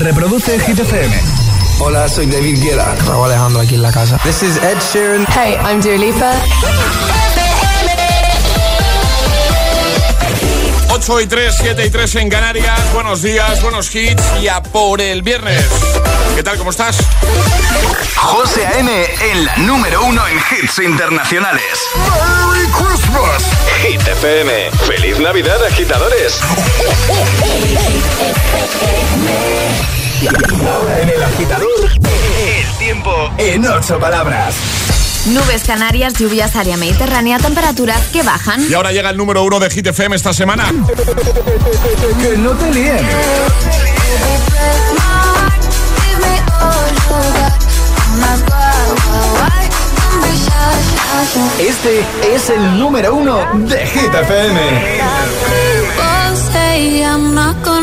reproduce Hit FM. Hola, soy David Guetta. Raúl Alejandro aquí en la casa. This is Ed Sheeran. Hey, I'm Dua Lipa. 8 y 3, 7 y 3 en Canarias. Buenos días, buenos hits y a por el viernes. ¿Qué tal? ¿Cómo estás? José A.M. en la número uno en hits internacionales. ¡Merry Christmas! Hit FM. ¡Feliz Navidad, agitadores! Ahora en el agitador, el tiempo en ocho palabras. Nubes canarias, lluvias área mediterránea, temperaturas que bajan. Y ahora llega el número uno de Hit FM esta semana. Que no te líen. Este es el número uno de Hit FM.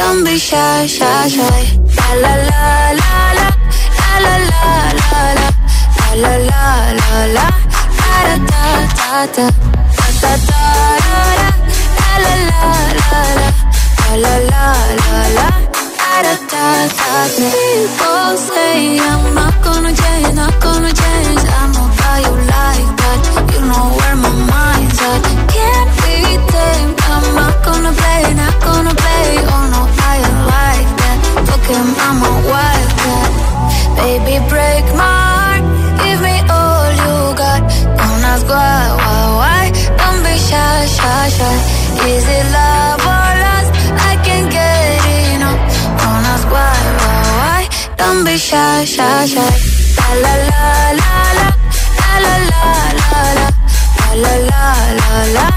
Don't be shy, shy, shy. La la la la la. La la la la la. La la la. Da da da da. Da da da da. La la la la la. La la la la la. Da da da da. People say I'm not gonna change, not gonna change. I know how you like that. You know where my mind's at. Can't be tamed. I'm not gonna play, not gonna play. Oh no, I ain't like that. Fuck him, I'm a. Baby, break my heart. Give me all you got. Don't ask why, why, why. Don't be shy, shy, shy. Is it love or lust? I can't get enough. Don't ask why, why, why. Don't be shy, shy, shy. La la la la la.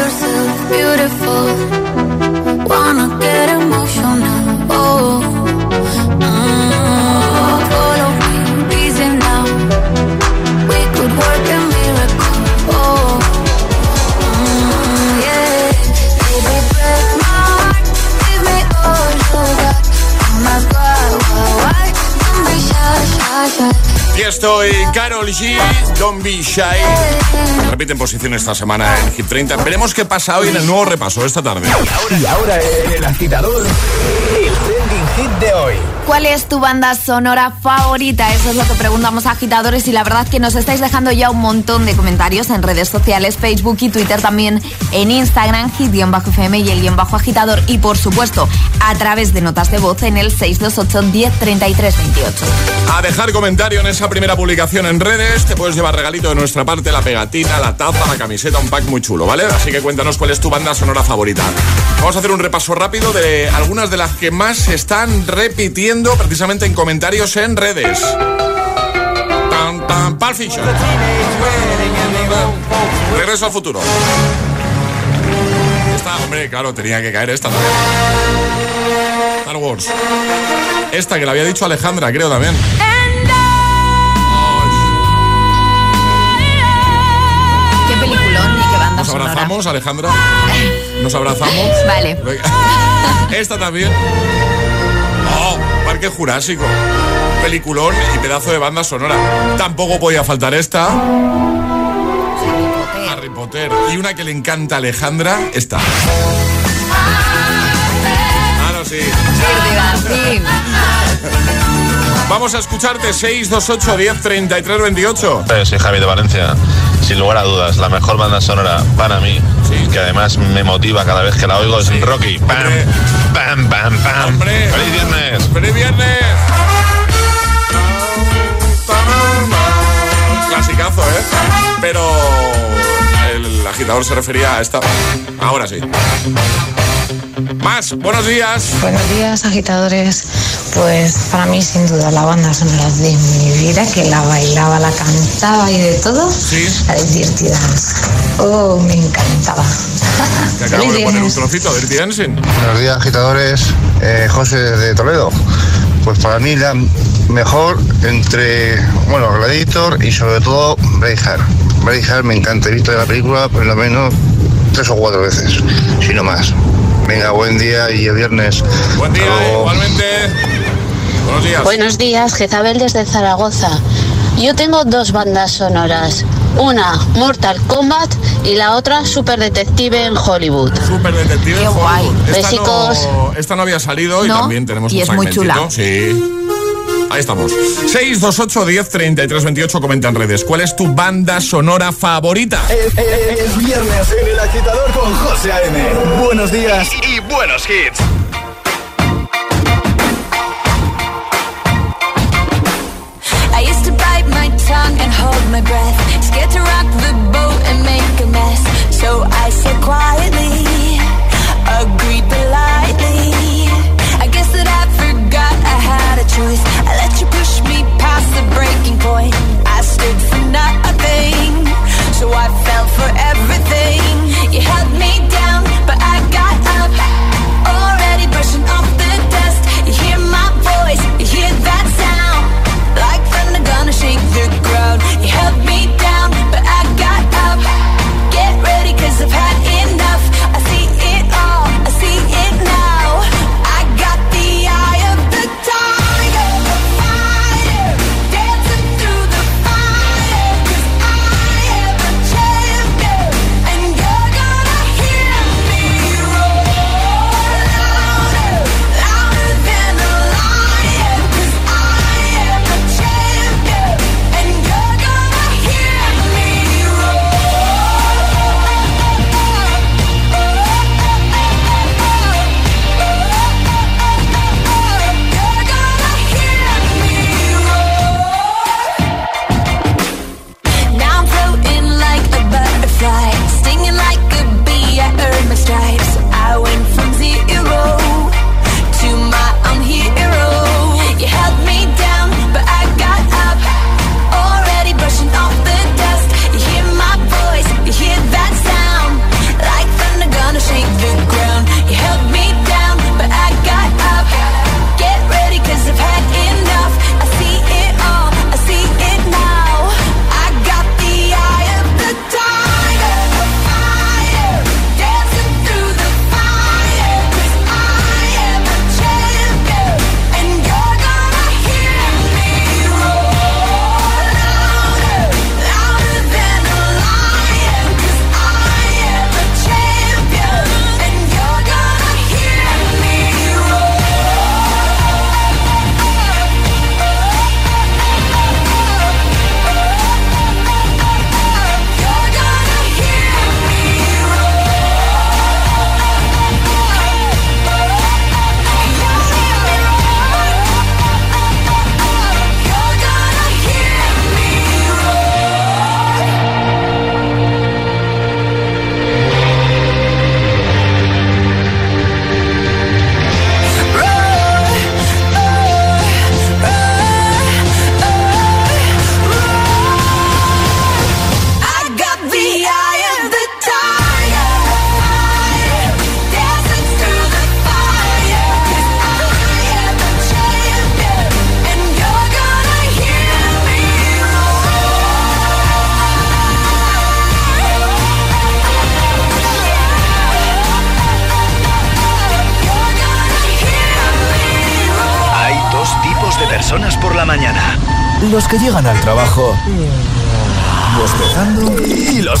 Yourself beautiful. Wanna get Aquí estoy, Carol G, Don't Be Shy. Repiten posición esta semana en Hit 30. Veremos qué pasa hoy en el nuevo repaso esta tarde. Y ahora el agitador, hit de hoy. ¿Cuál es tu banda sonora favorita? Eso es lo que preguntamos a agitadores y la verdad que nos estáis dejando ya un montón de comentarios en redes sociales, Facebook y Twitter, también en Instagram, hit-fm y el guion bajo agitador y por supuesto a través de notas de voz en el 628 10 33 28. A dejar comentario en esa primera publicación en redes, te puedes llevar regalito de nuestra parte, la pegatina, la taza, la camiseta, un pack muy chulo, ¿vale? Así que cuéntanos cuál es tu banda sonora favorita. Vamos a hacer un repaso rápido de algunas de las que más se están repitiendo precisamente en comentarios en redes. Tan, tan, Pulp Fiction. Regreso al futuro. Esta, hombre, claro, tenía que caer esta también. Star Wars. Esta que la había dicho Alejandra, creo también. ¿Qué peliculón y qué banda Nos sonora? abrazamos, Alejandra. Nos abrazamos. Vale. Esta también. Oh, Parque Jurásico. Peliculón y pedazo de banda sonora. Tampoco podía faltar esta. Harry Potter. Y una que le encanta a Alejandra, esta. Ah, no, sí. Vamos a escucharte 628 10 33 28. Eh, Soy Javi de Valencia. Sin lugar a dudas, la mejor banda sonora para mí, Sí. que además me motiva cada vez que la oigo, es Rocky. Pam, Hombre. pam, pam, pam. Hombre. ¡Feliz viernes! ¡Feliz viernes! Clasicazo, ¿eh? Pero el agitador se refería a esta. Ahora sí. Más, buenos días. Buenos días, agitadores. Pues para mí sin duda la banda sonora de mi vida, que la bailaba, la cantaba y de todo, Sí. la de Dirty Dance. Oh, me encantaba. Te acabo de poner un trocito de Dirty Dancing. Buenos días, agitadores. Eh, José de Toledo. Pues para mí la mejor entre, bueno, Gladiator y sobre todo Braveheart. Braveheart me encanta, he visto la película por lo menos tres o cuatro veces, si no más. Venga, buen día y el viernes. Buen día, Hasta luego. igualmente. Buenos días. Buenos días, Jezabel desde Zaragoza. Yo tengo dos bandas sonoras. Una, Mortal Kombat, y la otra, Super Detective en Hollywood. Super detective. Qué en guay. Hollywood. Esta Besicos. no, esta no había salido y No, también tenemos y un es muy chula. Sí. Ahí estamos. 628 10 33 28 comenta en redes. ¿Cuál es tu banda sonora favorita? Es, es- es viernes en el agitador con José A.M. Buenos días y, y buenos hits.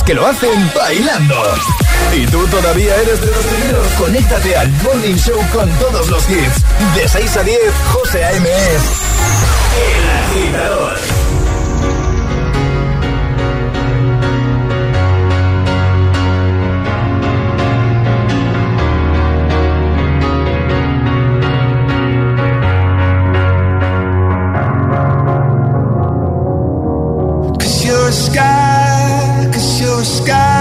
Que lo hacen bailando. Y tú todavía eres de los primeros. Conéctate al Morning Show con todos los hits. De 6 a 10, José A.M. es El Agitador. Sky, sky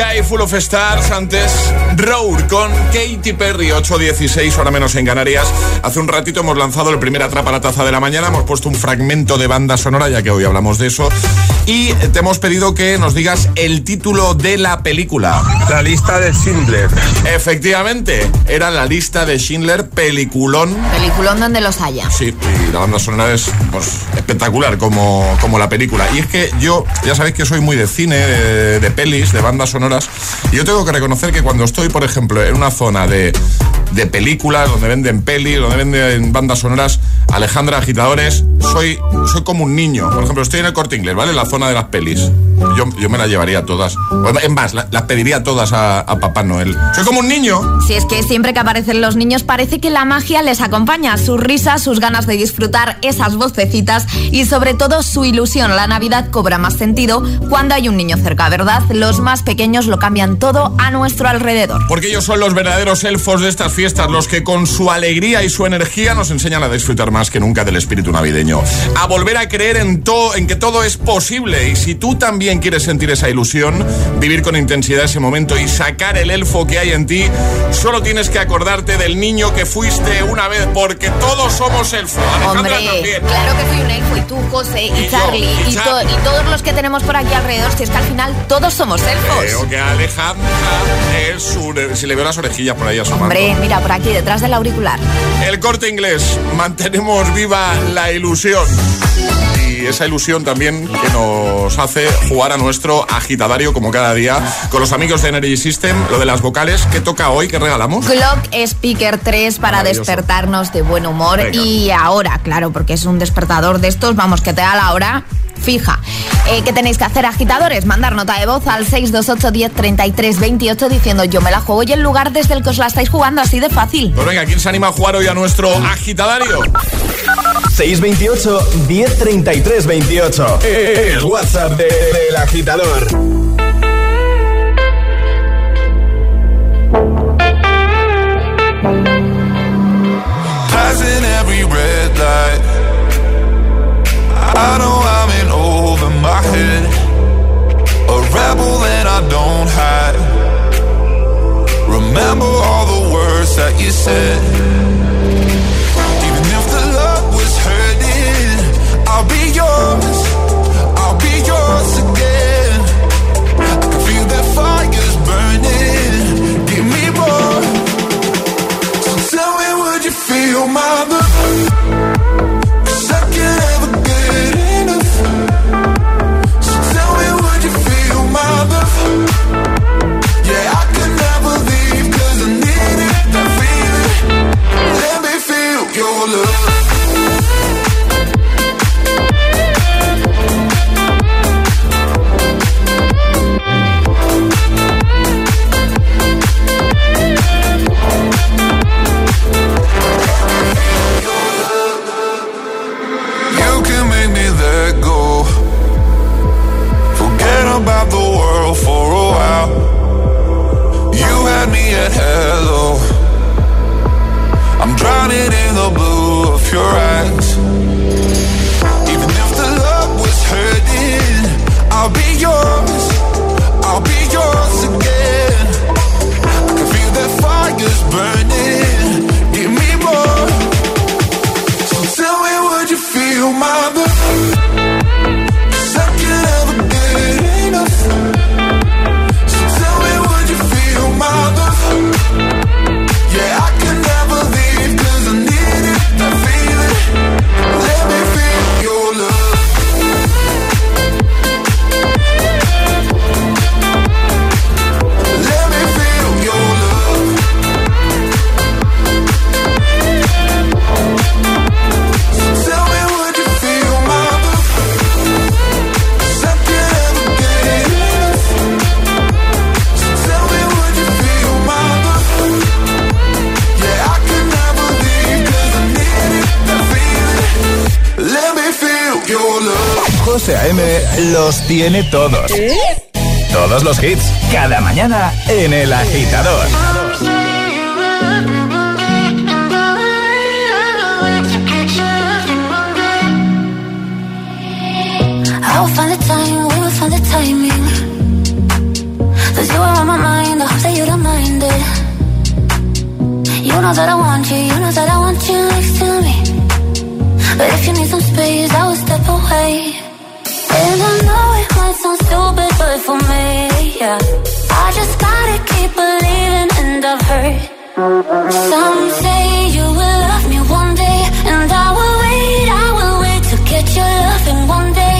Sky Full of Stars, antes Roar con Katy Perry, 8.16, ahora menos en Canarias. Hace un ratito hemos lanzado el primer Atrapa la Taza de la Mañana, hemos puesto un fragmento de banda sonora, ya que hoy hablamos de eso, y te hemos pedido que nos digas el título de la película. La lista de Schindler. Efectivamente, era la lista de Schindler, peliculón. Peliculón donde los haya. Sí, y la banda sonora es pues, espectacular como, como la película. Y es que yo, ya sabéis que soy muy de cine, de, pelis, de bandas sonoras. Y yo tengo que reconocer que cuando estoy, por ejemplo, en una zona de, de películas, donde venden pelis, donde venden bandas sonoras, Alejandra Agitadores, soy, soy como un niño. Por ejemplo, estoy en el corte inglés, ¿vale? En la zona de las pelis. Yo, yo me las llevaría todas. En más, las pediría todas a, a, Papá Noel. Soy como un niño. Si es que siempre que aparecen los niños parece que la magia les acompaña. Sus risas, sus ganas de disfrutar esas vocecitas y sobre todo su ilusión. La Navidad cobra más sentido cuando hay un niño cerca, ¿verdad? Los más pequeños lo cambian todo a nuestro alrededor. Porque ellos son los verdaderos elfos de estas fiestas, los que con su alegría y su energía nos enseñan a disfrutar más que nunca del espíritu navideño. A volver a creer en, todo, en que todo es posible. Y si tú también quieres sentir esa ilusión, vivir con intensidad ese momento y sacar el elfo que hay en ti, solo tienes que acordarte del niño que fuiste una vez, porque todos somos elfos. Hombre, claro que fui un elfo, y tú, José, y, Charlie, y, todos los que tenemos por aquí alrededor, si es que al final todos somos elfos. Creo que Alejandra es un... Si le veo las orejillas por ahí asomando. Hombre, mira, por aquí, detrás del auricular. El corte inglés, mantenemos viva la ilusión y esa ilusión también que nos hace jugar a nuestro agitadario como cada día con los amigos de Energy System, lo de las vocales, ¿qué toca hoy? ¿Qué regalamos? Clock Speaker 3 para despertarnos de buen humor y ahora, claro, porque es un despertador de estos, vamos, que te da la hora fija. Eh, ¿Qué tenéis que hacer, agitadores? Mandar nota de voz al 628 10 33 28 diciendo yo me la juego y el lugar desde el que os la estáis jugando así de fácil. Pues venga, ¿quién se anima a jugar hoy a nuestro agitadario? 628 1033 28. El WhatsApp del de, agitador. Passing every red light. I know I'm in over my head. A rebel that I don't hide. Remember all the words that you said. Be los tiene todos. Todos los hits, cada mañana en El Agitador. I'll find the time, we will find the timing. Cause you are on my mind, I hope that you don't mind it. You know that I want you, you know that I want you next to me. But if you need some space, I will step away. Stupid, but for me, yeah. I just gotta keep believing, and I've heard you will love me one day, and I will wait, I will wait to your loving one day.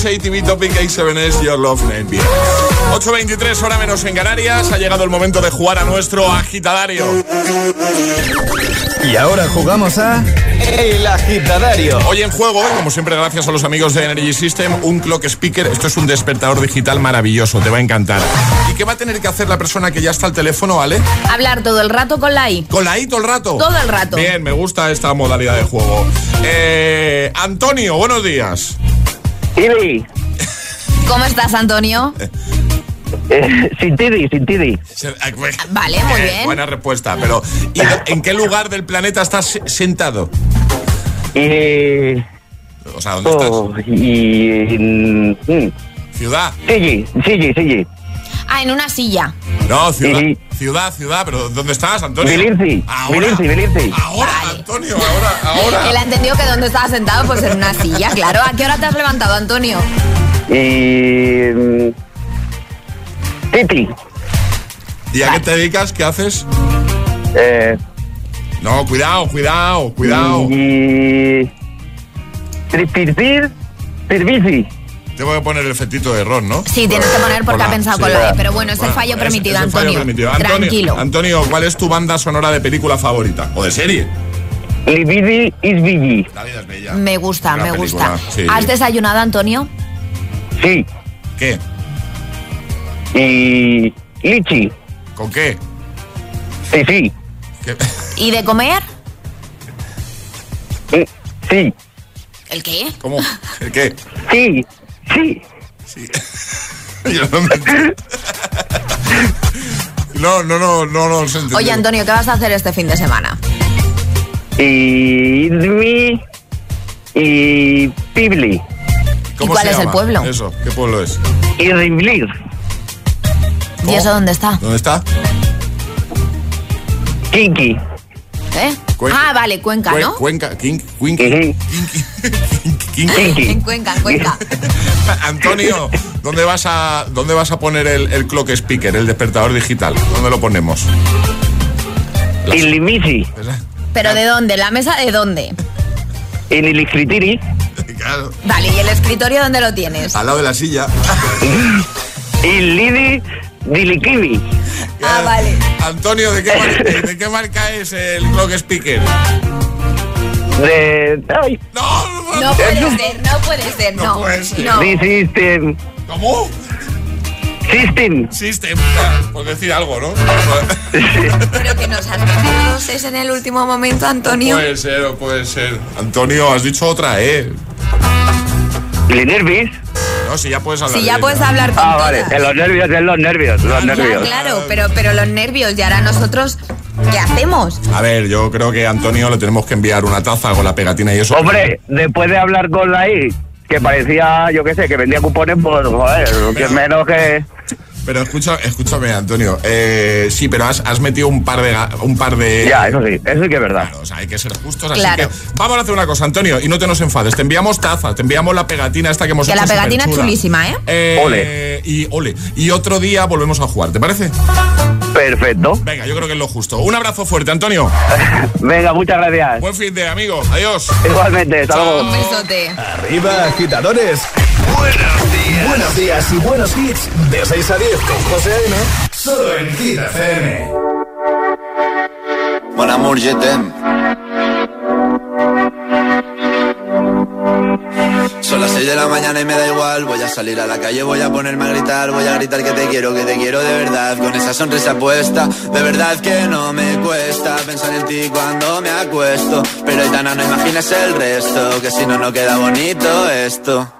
Antes ATV Topic X7S, Your Love Name Bien. 8.23, hora menos en Canarias. Ha llegado el momento de jugar a nuestro agitadario. Y ahora jugamos a El Agitadario. Hoy en juego, como siempre, gracias a los amigos de Energy System, un clock speaker. Esto es un despertador digital maravilloso, te va a encantar. ¿Y qué va a tener que hacer la persona que ya está al teléfono, ¿vale? Hablar todo el rato con la I. ¿Con la I todo el rato? Todo el rato. Bien, me gusta esta modalidad de juego. Eh, Antonio, buenos días. Tidi, ¿Cómo estás, Antonio? eh, sin Tidi, sin Tidi. Vale, muy Eh, bien. Buena respuesta, pero ¿y en qué lugar del planeta estás se- sentado? O sea, ¿dónde estás? Oh, y. mm, Ciudad. Sigi, Sigi, Sigi. Ah, en una silla. No, ciudad, Sí. ciudad, ciudad, pero ¿dónde estás, Antonio? Vilirci, Ahora, Vilirci. ahora, Antonio, ahora, ahora. Él ha entendido que donde estaba sentado, pues en una silla, claro. ¿A qué hora te has levantado, Antonio? Y... mm, Titi. ¿Y a qué te dedicas? ¿Qué haces? Eh, No, cuidado, cuidado, cuidado. Y... Tripirpir. Tirbici. Tengo que poner el fetito de error, ¿no? Sí, tienes que poner porque Hola, ha pensado sí. con la pero bueno, es el fallo es- permitido, es el fallo Antonio. permitido. Antonio. Tranquilo. Antonio, ¿cuál es tu banda sonora de película favorita? ¿O de serie? Libidi is Bigi. La vida es bella. Me gusta, me película, gusta. sí. ¿Has desayunado, Antonio? Sí. ¿Qué? Y... Lichi. ¿Con qué? Sí, sí. ¿Qué? ¿Y de comer? Mm, Sí. ¿El qué? ¿Cómo? ¿El qué? Sí. Sí. Sí. Yo no me. No, no, no, no, no. Oye, Antonio, ¿qué vas a hacer este fin de semana? Y... Idmi. Y... Pibli. ¿Cómo ¿Y cuál se es el pueblo? Eso, ¿qué pueblo es? Y Riblir. ¿Y eso dónde está? ¿Dónde está? Kinky. ¿Eh? Cuen- Ah, vale, Cuenca, Cue- ¿no? Cuenca. Kinky, Kinky. Kinky. En Cuenca, en Cuenca. Antonio, ¿dónde vas a, dónde vas a poner el, el clock speaker, el despertador digital? ¿Dónde lo ponemos? Y Limisi. ¿Pero de dónde? ¿La mesa de dónde? Y Niliscritiri. Claro, Vale, ¿y el escritorio dónde lo tienes? al lado de la silla. Y Lidi Dilikimi. Ah, vale. Antonio, ¿de qué, marca, ¿de qué marca es el clock speaker? De... Ay. No, no, No puede ser, no puede ser, No no. puede ser. No. System. ¿Cómo? System. System, por decir algo, ¿no? Pero que nos has es en el último momento, Antonio. Puede ser, o puede ser. Antonio, has dicho otra, ¿eh? Y nervis. No, si ya puedes hablar. Si ya ella. puedes hablar con Ah, vale. todas. En los nervios, en los nervios. Los Ya, nervios. claro, pero, pero los nervios, y ahora nosotros, ¿qué hacemos? A ver, yo creo que a Antonio le tenemos que enviar una taza con la pegatina y eso. Hombre, después de hablar con la I, que parecía, yo qué sé, que vendía cupones, pues, joder, que menos que... Pero escucha, escúchame, Antonio. Eh, sí, pero has, has metido un par de un par de. Ya, eso sí, eso sí que es verdad. Claro, o sea, hay que ser justos, así Claro. que vamos a hacer una cosa, Antonio, y no te nos enfades. Te enviamos taza, te enviamos la pegatina esta que hemos Que hecho la pegatina es chulísima, ¿eh? Eh, Ole. Y ole. Y otro día volvemos a jugar, ¿te parece? Perfecto. Venga, yo creo que es lo justo. Un abrazo fuerte, Antonio. Venga, muchas gracias. Buen fin de amigo. Adiós. Igualmente, hasta luego. Un besote. Arriba, agitadores. Buenos días. Buenos días y buenos hits. De 6 a 10 con José A.M. Solo en Hit FM. Mon amour, je t'aime. Son las 6 de la mañana y me da igual. Voy a salir a la calle, voy a ponerme a gritar. Voy a gritar que te quiero, que te quiero de verdad. Con esa sonrisa puesta, de verdad que no me cuesta pensar en ti cuando me acuesto. Pero Aitana, no imagines el resto, que si no, no queda bonito esto.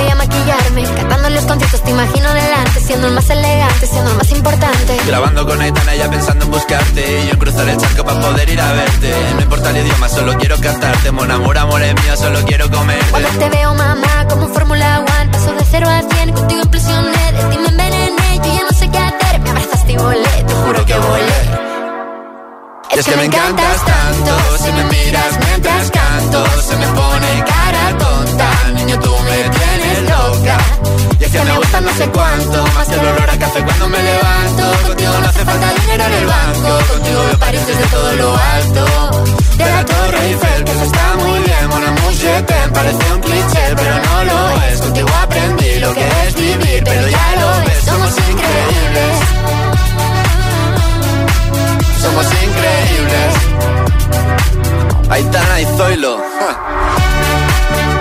los conciertos te imagino delante, siendo el más elegante, siendo el más importante. Grabando con Aitana ya pensando en buscarte Y yo cruzar el charco para poder ir a verte No importa el idioma, solo quiero cantarte Mon amor, amor es mío, solo quiero comerte Cuando te veo, mamá, como un Fórmula One, paso de cero a cien, contigo impresioné, de ti me envenené, yo ya no sé qué hacer, me abrazaste y volé, te juro que volé. Y es que me encantas tanto, si me miras mientras canto, se me pone cara tonta, que me gusta no sé cuánto, más que el olor a café cuando me levanto. Contigo no hace falta dinero en el banco, contigo veo París desde todo lo alto. De la Torre Eiffel, que eso está muy bien, mon amour, je t'aime, parece un cliché, pero no lo es. Contigo aprendí lo que es vivir, pero ya lo ves, somos increíbles. Somos increíbles. Aitana y Zoilo. ja.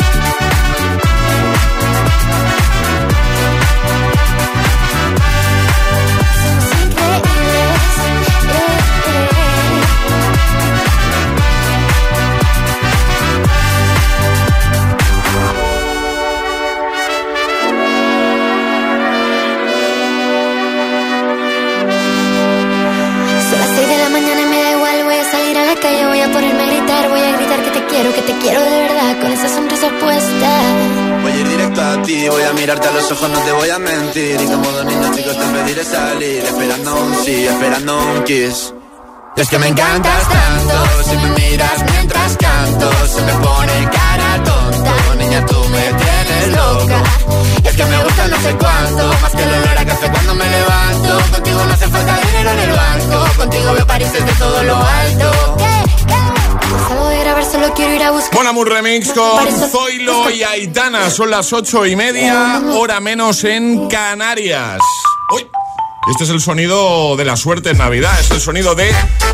te quiero de verdad, con esa sonrisa puesta. Voy a ir directo a ti, voy a mirarte a los ojos, no te voy a mentir. Y como dos niños chicos te pediré salir, esperando un sí, esperando un kiss. es que me encantas tanto, si me miras mientras canto, se me pone cara tonta. Niña, tú me tienes loca. Es que me gusta no sé cuánto, más que el olor a café cuando me levanto. Contigo no hace falta dinero en el banco, contigo veo París desde todo lo alto. Solo quiero ir a buscar. Bon Amour Remix con Zoilo y Aitana. Son las ocho y media, hora menos en Canarias. Uy. Este es el sonido de la suerte en Navidad, es el sonido de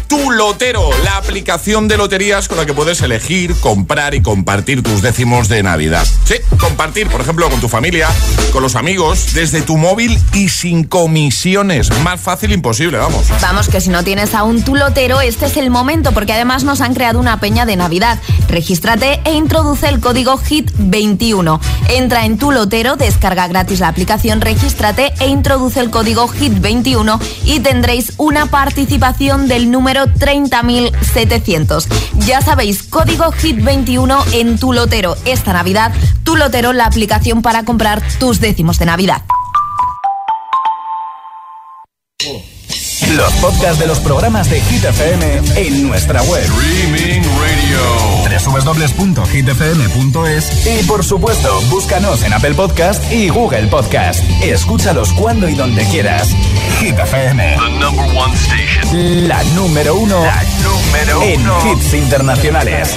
Tu Lotero, la aplicación de loterías con la que puedes elegir, comprar y compartir tus décimos de Navidad. Sí, compartir, por ejemplo, con tu familia, con los amigos, desde tu móvil y sin comisiones. Más fácil imposible, vamos. Vamos, que si no tienes aún Tu Lotero, este es el momento, porque además nos han creado una peña de Navidad. Regístrate e introduce el código HIT21. Entra en Tu Lotero, descarga gratis la aplicación, regístrate e introduce el código HIT21 21 y tendréis una participación del número 30.700. Ya sabéis, código HIT 21 en tu lotero. Esta Navidad, tu lotero, la aplicación para comprar tus décimos de Navidad. Los podcasts de los programas de Hit FM en nuestra web. Streaming Radio. www.hitfm.es Y por supuesto, búscanos en Apple Podcast y Google Podcast. Escúchalos cuando y donde quieras. Hit FM. The number one station. La número uno. La número en hits internacionales.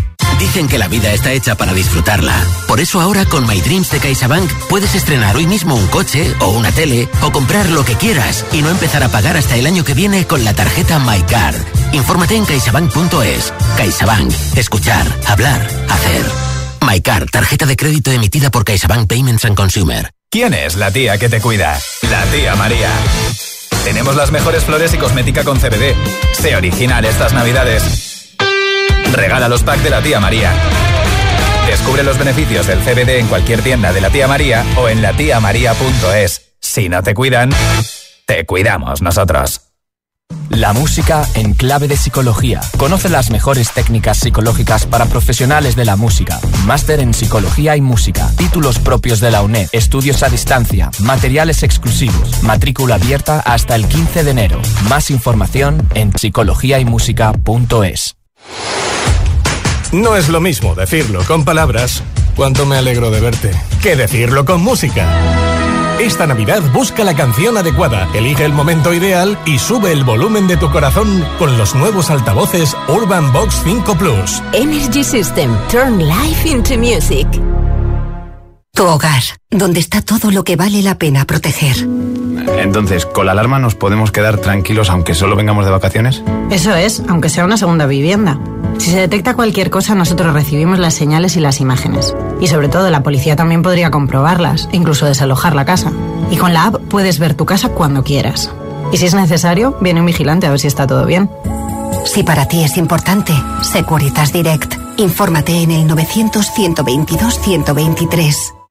Dicen que la vida está hecha para disfrutarla. Por eso ahora con My Dreams de CaixaBank puedes estrenar hoy mismo un coche o una tele o comprar lo que quieras y no empezar a pagar hasta el año que viene con la tarjeta MyCard. Infórmate en caixabank.es. CaixaBank. Escuchar, hablar, hacer. MyCard, tarjeta de crédito emitida por CaixaBank Payments and Consumer. ¿Quién es la tía que te cuida? La tía María. Tenemos las mejores flores y cosmética con CBD. Sé original estas navidades. Regala los packs de la tía María. Descubre los beneficios del CBD en cualquier tienda de la tía María o en latiamaría.es. Si no te cuidan, te cuidamos nosotros. La música en clave de psicología. Conoce las mejores técnicas psicológicas para profesionales de la música. Máster en psicología y música. Títulos propios de la UNED. Estudios a distancia. Materiales exclusivos. Matrícula abierta hasta el 15 de enero. Más información en psicologiaymusica.es. No es lo mismo decirlo con palabras, cuánto me alegro de verte, que decirlo con música. Esta Navidad busca la canción adecuada, elige el momento ideal y sube el volumen de tu corazón con los nuevos altavoces Urban Box 5 Plus. Energy System, turn life into music. Tu hogar, donde está todo lo que vale la pena proteger. Entonces, ¿con la alarma nos podemos quedar tranquilos aunque solo vengamos de vacaciones? Eso es, aunque sea una segunda vivienda. Si se detecta cualquier cosa, nosotros recibimos las señales y las imágenes. Y sobre todo, la policía también podría comprobarlas, incluso desalojar la casa. Y con la app puedes ver tu casa cuando quieras. Y si es necesario, viene un vigilante a ver si está todo bien. Si para ti es importante, Securitas Direct. Infórmate en el 900-122-123.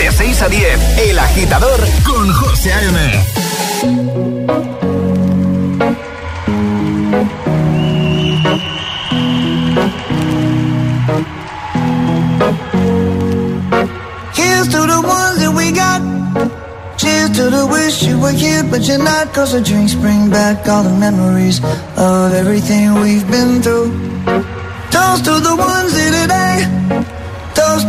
De 6 a 10, El Agitador con José A.M. Here's to the ones that we got. Cheers to the wish you were here, but you're not. Cause the drinks bring back all the memories of everything we've been through. Toast to the ones here today.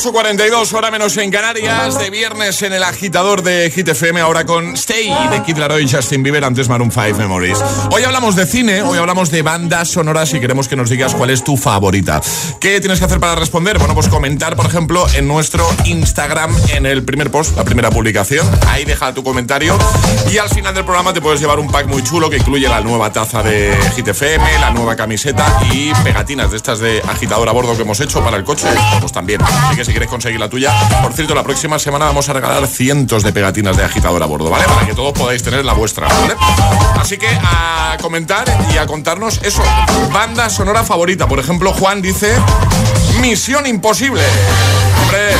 8.42, hora menos en Canarias, de viernes en el agitador de Hit FM, ahora con Stay de Kid Laroi y Justin Bieber, antes Maroon 5 Memories. Hoy hablamos de cine, hoy hablamos de bandas sonoras y queremos que nos digas cuál es tu favorita. ¿Qué tienes que hacer para responder? Bueno, pues comentar, por ejemplo, en nuestro Instagram, en el primer post, la primera publicación. Ahí deja tu comentario y al final del programa te puedes llevar un pack muy chulo que incluye la nueva taza de Hit FM, la nueva camiseta y pegatinas de estas de agitador a bordo que hemos hecho para el coche, pues también. Así si quieres conseguir la tuya, por cierto, la próxima semana vamos a regalar cientos de pegatinas de agitador a bordo, ¿vale? Para que todos podáis tener la vuestra, ¿vale? Así que a comentar y a contarnos eso, banda sonora favorita. Por ejemplo, Juan dice Misión Imposible. Hombre,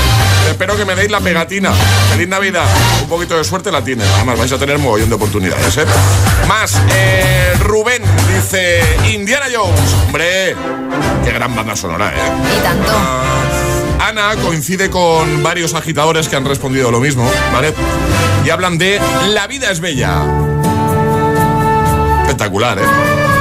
espero que me deis la pegatina. Feliz Navidad. Un poquito de suerte la tienes. Además, vais a tener un mogollón de oportunidades, ¿eh? Más, eh, Rubén dice Indiana Jones. Hombre, qué gran banda sonora, ¿eh? Y tanto. Coincide con varios agitadores que han respondido lo mismo, ¿vale? Y hablan de La vida es bella. Espectacular, ¿eh?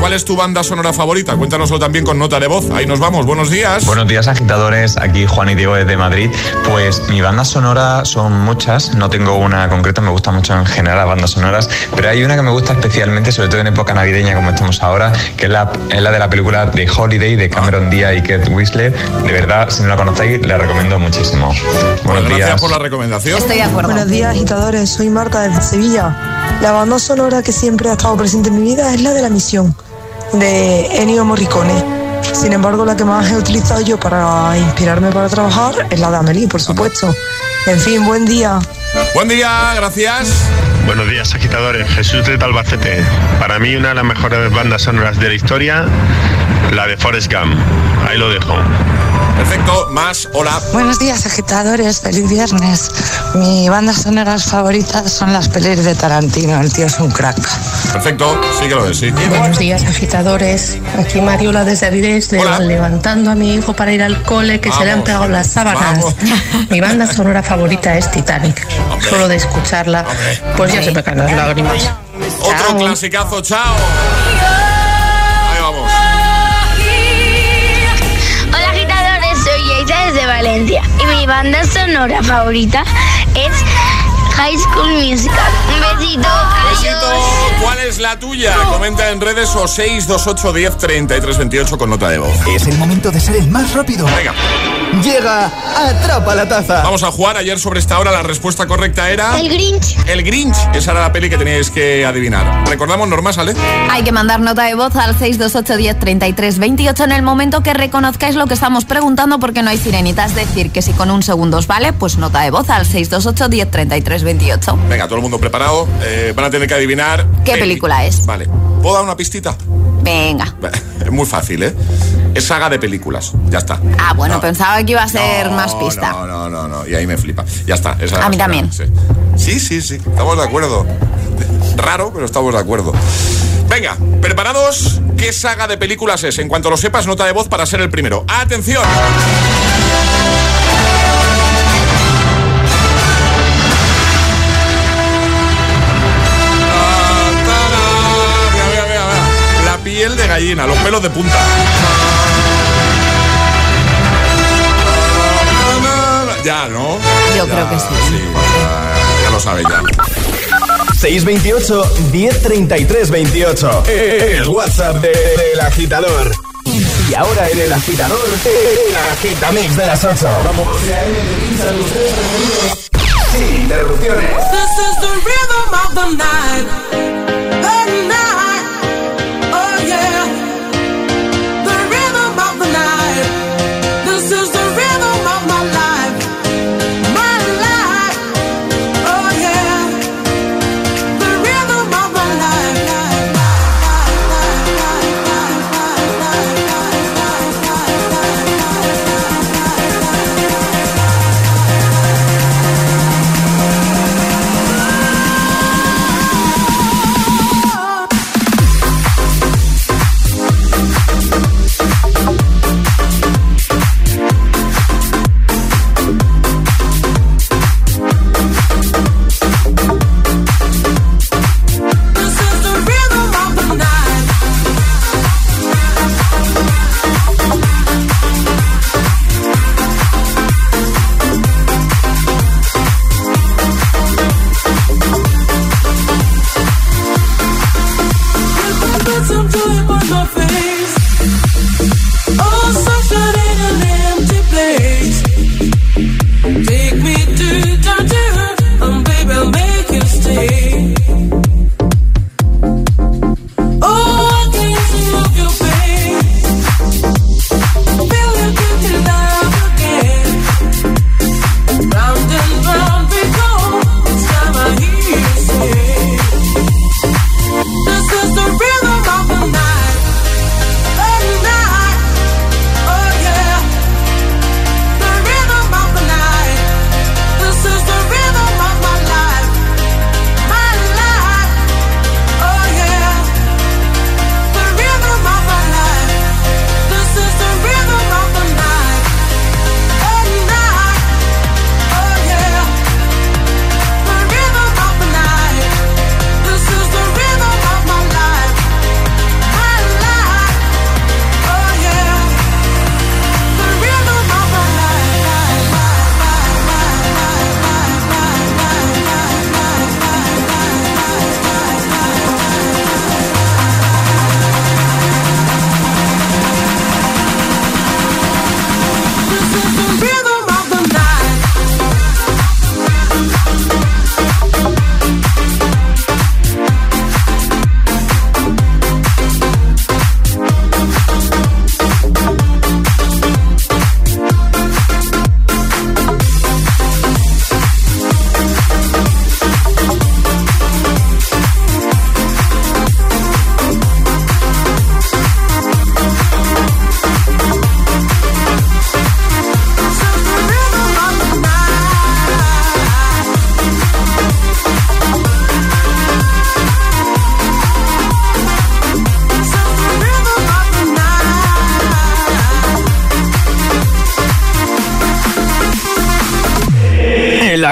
¿Cuál es tu banda sonora favorita? Cuéntanoslo también con nota de voz. Ahí nos vamos. Buenos días. Buenos días, agitadores. Aquí Juan y Diego desde Madrid. Pues mi banda sonora son muchas. No tengo una concreta. Me gusta mucho en general las bandas sonoras. Pero hay una que me gusta especialmente, sobre todo en época navideña como estamos ahora, que es la, es la de la película The Holiday de Cameron Díaz y Kate Whistler. De verdad, si no la conocéis, la recomiendo muchísimo. Buenos Gracias días. por la recomendación. Estoy de acuerdo. Buenos días, agitadores. Soy Marta desde Sevilla. La banda sonora que siempre ha estado presente en mi vida es la de La Misión, de Ennio Morricone. Sin embargo, la que más he utilizado yo para inspirarme para trabajar es la de Amelie, por supuesto. En fin, buen día. Buen día, gracias. Buenos días, agitadores. Jesús de Talbacete. Para mí, una de las mejores bandas sonoras de la historia, la de Forrest Gump. Ahí lo dejo. Perfecto, más, hola. Buenos días, agitadores. Feliz viernes. Mi banda sonoras favoritas son las pelis de Tarantino. El tío es un crack. Perfecto, sí que lo es, sí. Buenos días, agitadores. Aquí Mariola desde Avilés, le- levantando a mi hijo para ir al cole que se le han pegado las sábanas. Mi banda sonora favorita es Titanic. Solo de escucharla, pues ya se me caen las lágrimas. Otro clasicazo, chao. Ahí vamos. Hola agitadores, soy Yeisa desde Valencia y mi banda sonora favorita es High School Musical. Un besito. Besito. ¿Cuál es la tuya? Comenta en redes o 628 10 33 28 con nota de voz. Es el momento de ser el más rápido. Venga. Llega Atrapa la Taza. Vamos a jugar. Ayer sobre esta hora la respuesta correcta era... El Grinch. El Grinch. Esa era la peli que teníais que adivinar. Recordamos, Norma, ¿sale? Hay que mandar nota de voz al 628 10 33 28 en el momento que reconozcáis lo que estamos preguntando porque no hay sirenita. Es decir, que si con un segundo os vale, pues nota de voz al 628 10 33 28. Venga, todo el mundo preparado. Eh, van a tener que adivinar... ¿Qué peli. película es? Vale. ¿Puedo dar una pistita? Venga. Es muy fácil, ¿eh? Es saga de películas. Ya está. Ah, bueno, No. pensaba que iba a ser No, más pista. No, no, no, no. Y ahí me flipa. Ya está. esa A mí también. Sí. sí, sí, sí. Estamos de acuerdo. Raro, pero estamos de acuerdo. Venga, ¿preparados? ¿Qué saga de películas es? En cuanto lo sepas, nota de voz para ser el primero. ¡Atención! Gallina, los pelos de punta. Ya, ¿no? Yo Ya, creo que sí. ya, ya lo sabes ya. 628 1033 28. El WhatsApp de- del agitador. Y ahora en el agitador, el agitamix de las 8. Vamos. Sin interrupciones. This is the rhythm of the night.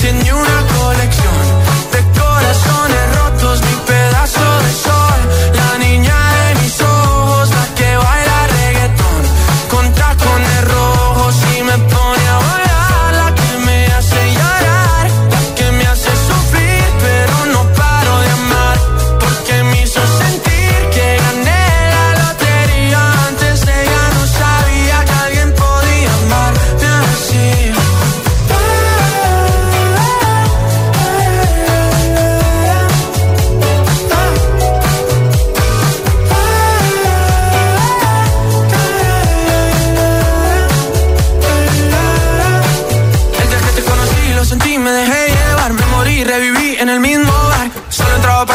tiene una colección de corazones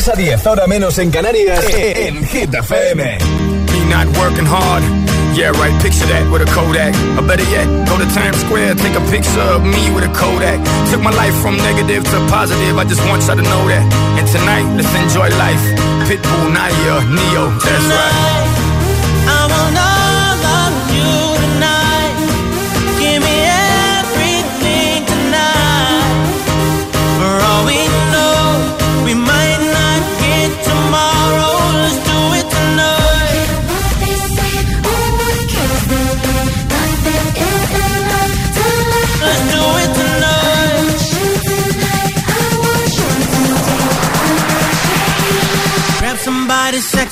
6 a 10, ahora menos en Canarias, eh, eh, en Hit FM. Me not working hard. Yeah, right, picture that with a Kodak. Or better yet, go to Times Square, take a picture of me with a Kodak. Took my life from negative to positive, I just want y'all to know that. And tonight, let's enjoy life. Pitbull, Naya, Neo, that's right.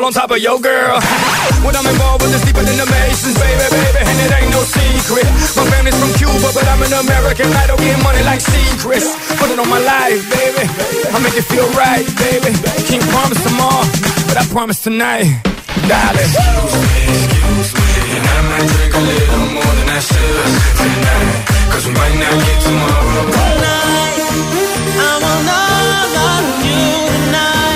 I'm fall on top of your girl. when I'm involved with this deeper than the Masons, baby, baby, and it ain't no secret. My family's from Cuba, but I'm an American. I don't get money like secrets. Put it on my life, baby. I make it feel right, baby. Can't promise tomorrow, but I promise tonight, darling. Excuse me, excuse me, and I might drink a little more than I should tonight. Cause we might not get tomorrow. Tonight, I will love on you tonight.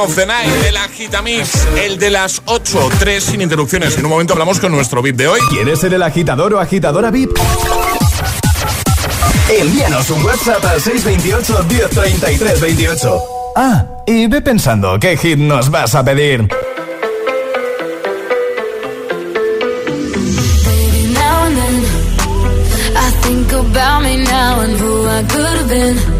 Of the Night, el agitamix, el de las 8, 3 sin interrupciones. En un momento hablamos con nuestro VIP de hoy. ¿Quieres ser el agitador o agitadora VIP? Envíanos un WhatsApp al 628 1033 28. Ah, y ve pensando qué hit nos vas a pedir. Baby, now and then I think about me now and who I could have been.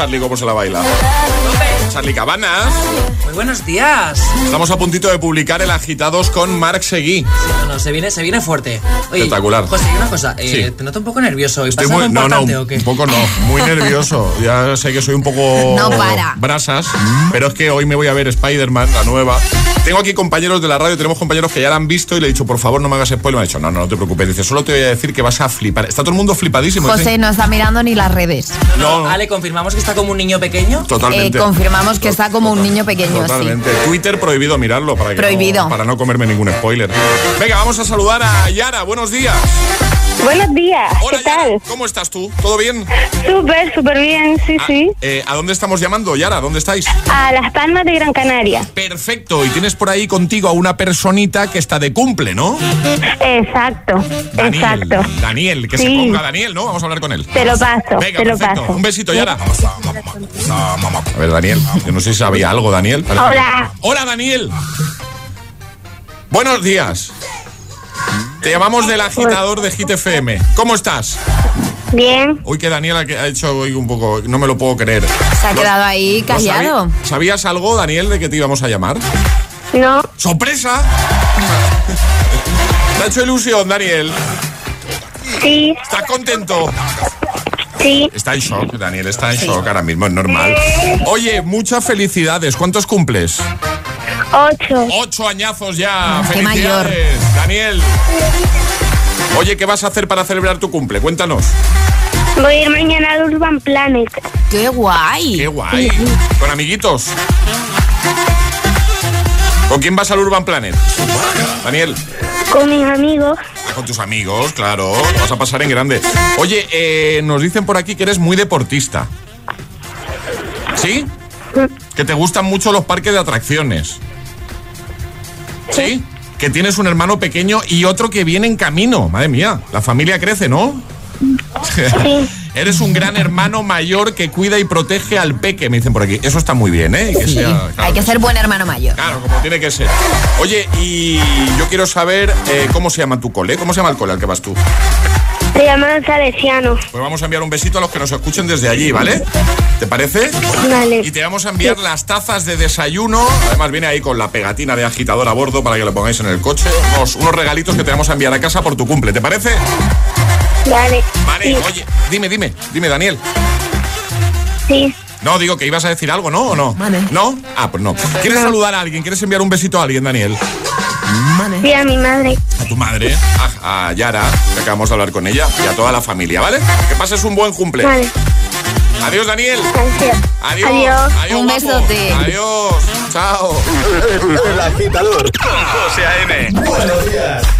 Charlie, ¿cómo se la baila? Charlie Cabanas. Muy buenos días. Estamos a puntito de publicar el Agitados con Marc Seguí. No, no, se viene, se viene fuerte. Oye, Espectacular. José, una cosa, eh, Sí. te noto un poco nervioso. ¿Pasa Estoy muy, no, no, o qué? un poco no, muy nervioso. Ya sé que soy un poco No para. brasas, pero es que hoy me voy a ver Spider-Man, la nueva. Tengo aquí compañeros de la radio, tenemos compañeros que ya la han visto y le he dicho, por favor, no me hagas spoiler. Me ha dicho, no, no, no te preocupes. Dice, solo te voy a decir que vas a flipar. Está todo el mundo flipadísimo. José Dice, no está mirando ni las redes. No, Ale, ¿confirmamos que está como un niño pequeño? Totalmente. Eh, confirmamos que está como un niño pequeño, sí. Totalmente. Twitter prohibido mirarlo para que Prohibido. No, para no comerme ningún spoiler. Venga, vamos a saludar a Yara. Buenos días. Buenos días, Hola, ¿qué tal? ¿Cómo estás tú? ¿Todo bien? Súper, súper bien, sí, sí. Eh, ¿A dónde estamos llamando, Yara? ¿Dónde estáis? A Las Palmas de Gran Canaria. Perfecto, y tienes por ahí contigo a una personita que está de cumple, ¿no? Exacto, Daniel, exacto. Daniel, que se Sí. ponga Daniel, ¿no? Vamos a hablar con él. Te lo paso, Venga, te lo perfecto. paso. Un besito, Yara. A ver, Daniel, yo no sé si sabía algo, Daniel. Hola. Hola, Daniel. Buenos días. Te llamamos del agitador de Hit FM. ¿Cómo estás? Bien. Uy, que Daniel ha ha hecho hoy un poco... No me lo puedo creer. Se ha Lo- quedado ahí ¿lo callado. ¿Sabías algo, Daniel, de que te íbamos a llamar? No. ¡Sorpresa! ¿Te ha hecho ilusión, Daniel? Sí. ¿Estás contento? Sí. Está en shock, Daniel, está en shock ahora mismo, es normal. Oye, muchas felicidades. ¿Cuántos cumples? Ocho. Ocho añazos ya. qué Felicidades, Daniel. Oye, ¿qué vas a hacer para celebrar tu cumple? Cuéntanos. Voy a ir mañana al Urban Planet. ¡Qué guay! Qué guay. Con amiguitos. ¿Con quién vas al Urban Planet? Daniel. Con mis amigos. Ah, Con tus amigos, claro. Lo vas a pasar en grande. Oye, eh, nos dicen por aquí que eres muy deportista. ¿Sí? Que te gustan mucho los parques de atracciones. ¿Sí? Que tienes un hermano pequeño y otro que viene en camino. Madre mía, la familia crece, ¿no? Eres un gran hermano mayor que cuida y protege al peque, me dicen por aquí. Eso está muy bien, ¿eh? Y que Sí, sea- claro hay que ser buen hermano mayor. Claro, como tiene que ser. Oye, y yo quiero saber eh, cómo se llama tu cole. ¿Cómo se llama el cole al que vas tú? Se llaman Salesianos. Pues vamos a enviar un besito a los que nos escuchen desde allí, ¿vale? ¿Te parece? Vale. Y te vamos a enviar las tazas de desayuno. Además viene ahí con la pegatina de agitador a bordo para que lo pongáis en el coche. Unos, unos regalitos que te vamos a enviar a casa por tu cumple. ¿Te parece? Vale. Vale, Sí. oye, dime, dime, dime, Daniel. Sí. No, digo que ibas a decir algo, ¿no? ¿O no? ¿No? Ah, pues no. ¿Quieres saludar a alguien? ¿Quieres enviar un besito a alguien, Daniel? Sí, a mi madre. A tu madre, a, a Yara, que acabamos de hablar con ella, y a toda la familia, ¿vale? Que pases un buen cumple. Vale. Adiós, Daniel. Gracias. Adiós. Adiós. Un guapo. besote. Adiós. Chao. El agitador con José A.M. Buenos días.